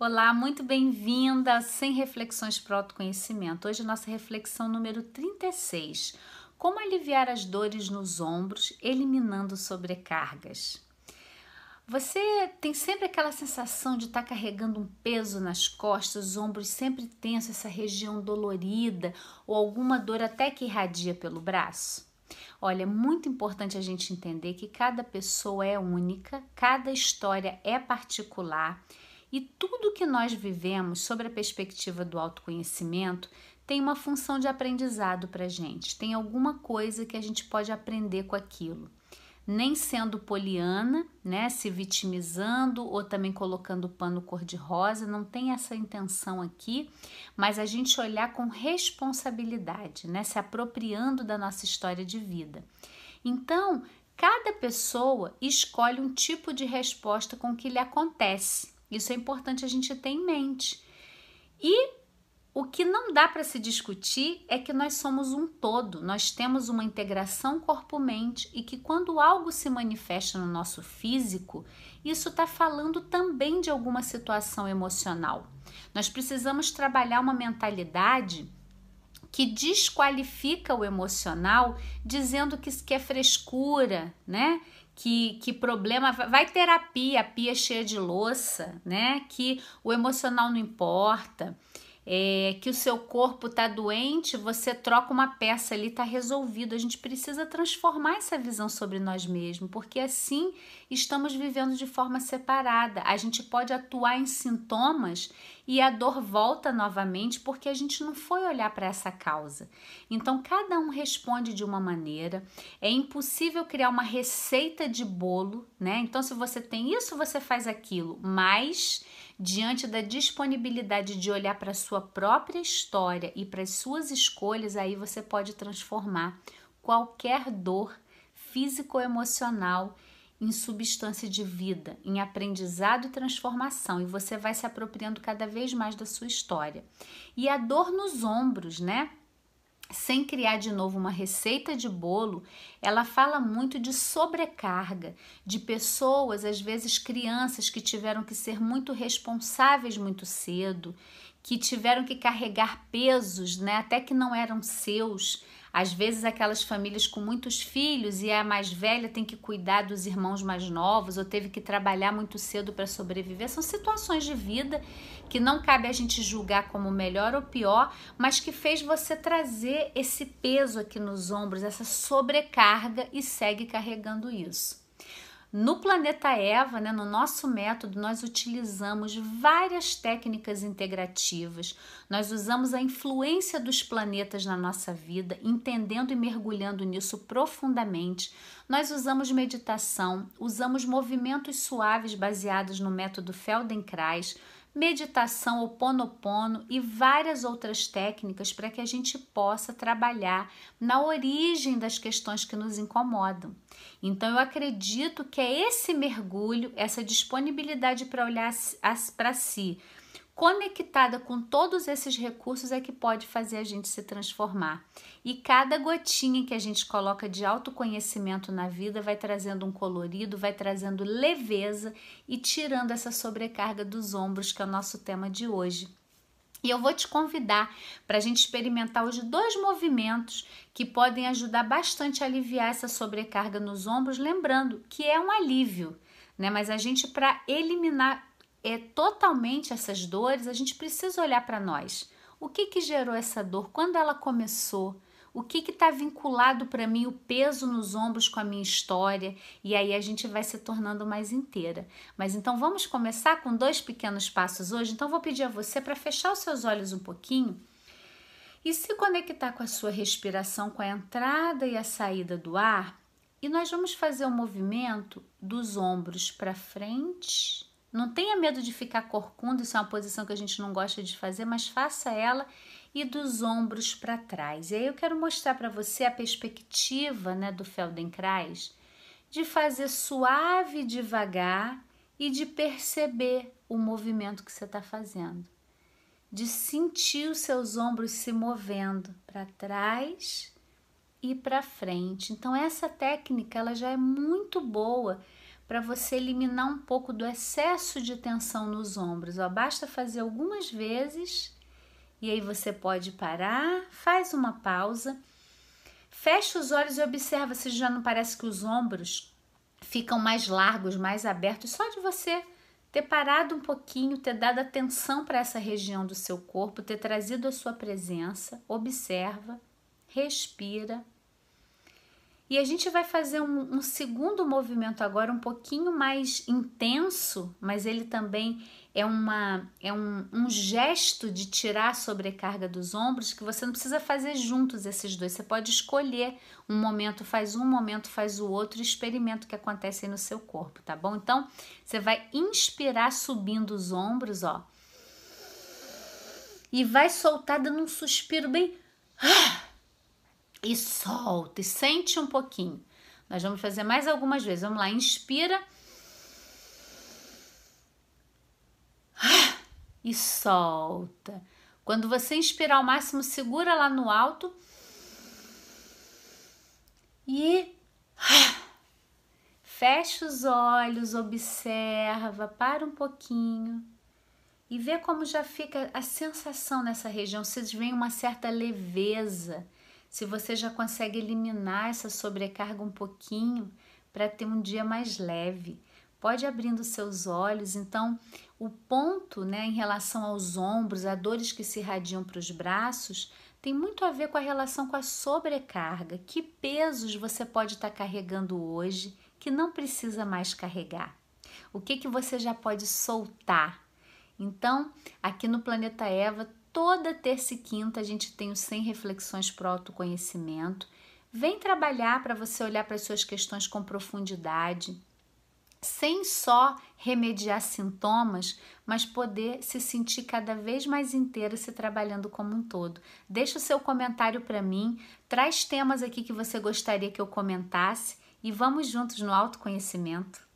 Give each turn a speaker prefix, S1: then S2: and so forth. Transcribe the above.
S1: Olá, muito bem-vinda Sem Reflexões para o Autoconhecimento. Hoje nossa reflexão número 36. Como aliviar as dores nos ombros, eliminando sobrecargas. Você tem sempre aquela sensação de estar tá carregando um peso nas costas, os ombros sempre tensos, essa região dolorida ou alguma dor até que irradia pelo braço? Olha, é muito importante a gente entender que cada pessoa é única, cada história é particular e tudo que nós vivemos sobre a perspectiva do autoconhecimento tem uma função de aprendizado para gente, tem alguma coisa que a gente pode aprender com aquilo nem sendo poliana, né, se vitimizando ou também colocando pano cor-de-rosa, não tem essa intenção aqui, mas a gente olhar com responsabilidade, né, se apropriando da nossa história de vida. Então, cada pessoa escolhe um tipo de resposta com que lhe acontece. Isso é importante a gente ter em mente. E o que não dá para se discutir é que nós somos um todo, nós temos uma integração corpo-mente e que quando algo se manifesta no nosso físico, isso está falando também de alguma situação emocional. Nós precisamos trabalhar uma mentalidade que desqualifica o emocional, dizendo que, que é frescura, né? Que, que problema vai terapia, a pia cheia de louça, né? Que o emocional não importa é, que o seu corpo está doente, você troca uma peça ali, está resolvido. A gente precisa transformar essa visão sobre nós mesmos, porque assim estamos vivendo de forma separada. A gente pode atuar em sintomas e a dor volta novamente porque a gente não foi olhar para essa causa. Então, cada um responde de uma maneira. É impossível criar uma receita de bolo, né? Então, se você tem isso, você faz aquilo, mas diante da disponibilidade de olhar para a sua própria história e para as suas escolhas, aí você pode transformar qualquer dor físico ou emocional em substância de vida, em aprendizado e transformação, e você vai se apropriando cada vez mais da sua história. E a dor nos ombros, né? Sem criar de novo uma receita de bolo, ela fala muito de sobrecarga, de pessoas, às vezes crianças, que tiveram que ser muito responsáveis muito cedo, que tiveram que carregar pesos, né, até que não eram seus, às vezes, aquelas famílias com muitos filhos e a mais velha tem que cuidar dos irmãos mais novos ou teve que trabalhar muito cedo para sobreviver. São situações de vida que não cabe a gente julgar como melhor ou pior, mas que fez você trazer esse peso aqui nos ombros, essa sobrecarga e segue carregando isso. No planeta Eva, né, no nosso método, nós utilizamos várias técnicas integrativas. Nós usamos a influência dos planetas na nossa vida, entendendo e mergulhando nisso profundamente. Nós usamos meditação, usamos movimentos suaves baseados no método Feldenkrais meditação, o ponopono e várias outras técnicas para que a gente possa trabalhar na origem das questões que nos incomodam. Então eu acredito que é esse mergulho, essa disponibilidade para olhar para si, conectada com todos esses recursos é que pode fazer a gente se transformar. E cada gotinha que a gente coloca de autoconhecimento na vida vai trazendo um colorido, vai trazendo leveza e tirando essa sobrecarga dos ombros, que é o nosso tema de hoje. E eu vou te convidar para a gente experimentar os dois movimentos que podem ajudar bastante a aliviar essa sobrecarga nos ombros, lembrando que é um alívio, né? Mas a gente, para eliminar é totalmente essas dores, a gente precisa olhar para nós. O que que gerou essa dor? Quando ela começou? O que está vinculado para mim, o peso nos ombros com a minha história? E aí a gente vai se tornando mais inteira. Mas então vamos começar com dois pequenos passos hoje. Então vou pedir a você para fechar os seus olhos um pouquinho e se conectar com a sua respiração, com a entrada e a saída do ar. E nós vamos fazer o um movimento dos ombros para frente não tenha medo de ficar corcunda, isso é uma posição que a gente não gosta de fazer, mas faça ela e dos ombros para trás. E aí eu quero mostrar para você a perspectiva né, do Feldenkrais de fazer suave devagar e de perceber o movimento que você está fazendo, de sentir os seus ombros se movendo para trás e para frente. Então essa técnica ela já é muito boa para você eliminar um pouco do excesso de tensão nos ombros. Ó, basta fazer algumas vezes e aí você pode parar, faz uma pausa, fecha os olhos e observa se já não parece que os ombros ficam mais largos, mais abertos, só de você ter parado um pouquinho, ter dado atenção para essa região do seu corpo, ter trazido a sua presença, observa, respira. E a gente vai fazer um, um, segundo movimento agora um pouquinho mais intenso, mas ele também é, uma, é um, um gesto de tirar a sobrecarga dos ombros que você não precisa fazer juntos esses dois. Você pode escolher um momento, faz um, momento faz o outro experimenta o que acontece aí no seu corpo, tá bom? Então, você vai inspirar subindo os ombros, ó. E vai soltar dando um suspiro bem. Ah, e solta e sente um pouquinho. Nós vamos fazer mais algumas vezes. Vamos lá, inspira. E solta. Quando você inspirar ao máximo, segura lá no alto. E fecha os olhos, observa, para um pouquinho e vê como já fica a sensação nessa região. Vocês veem uma certa leveza se você já consegue eliminar essa sobrecarga um pouquinho para ter um dia mais leve. Pode abrindo seus olhos. Então, o ponto, né, em relação aos ombros, a dores que se irradiam para os braços, tem muito a ver com a relação com a sobrecarga. Que pesos você pode estar tá carregando hoje que não precisa mais carregar? O que que você já pode soltar? Então, aqui no Planeta Eva, Toda terça e quinta a gente tem os 100 reflexões para o autoconhecimento. Vem trabalhar para você olhar para as suas questões com profundidade, sem só remediar sintomas, mas poder se sentir cada vez mais inteira se trabalhando como um todo. Deixa o seu comentário para mim, traz temas aqui que você gostaria que eu comentasse e vamos juntos no autoconhecimento.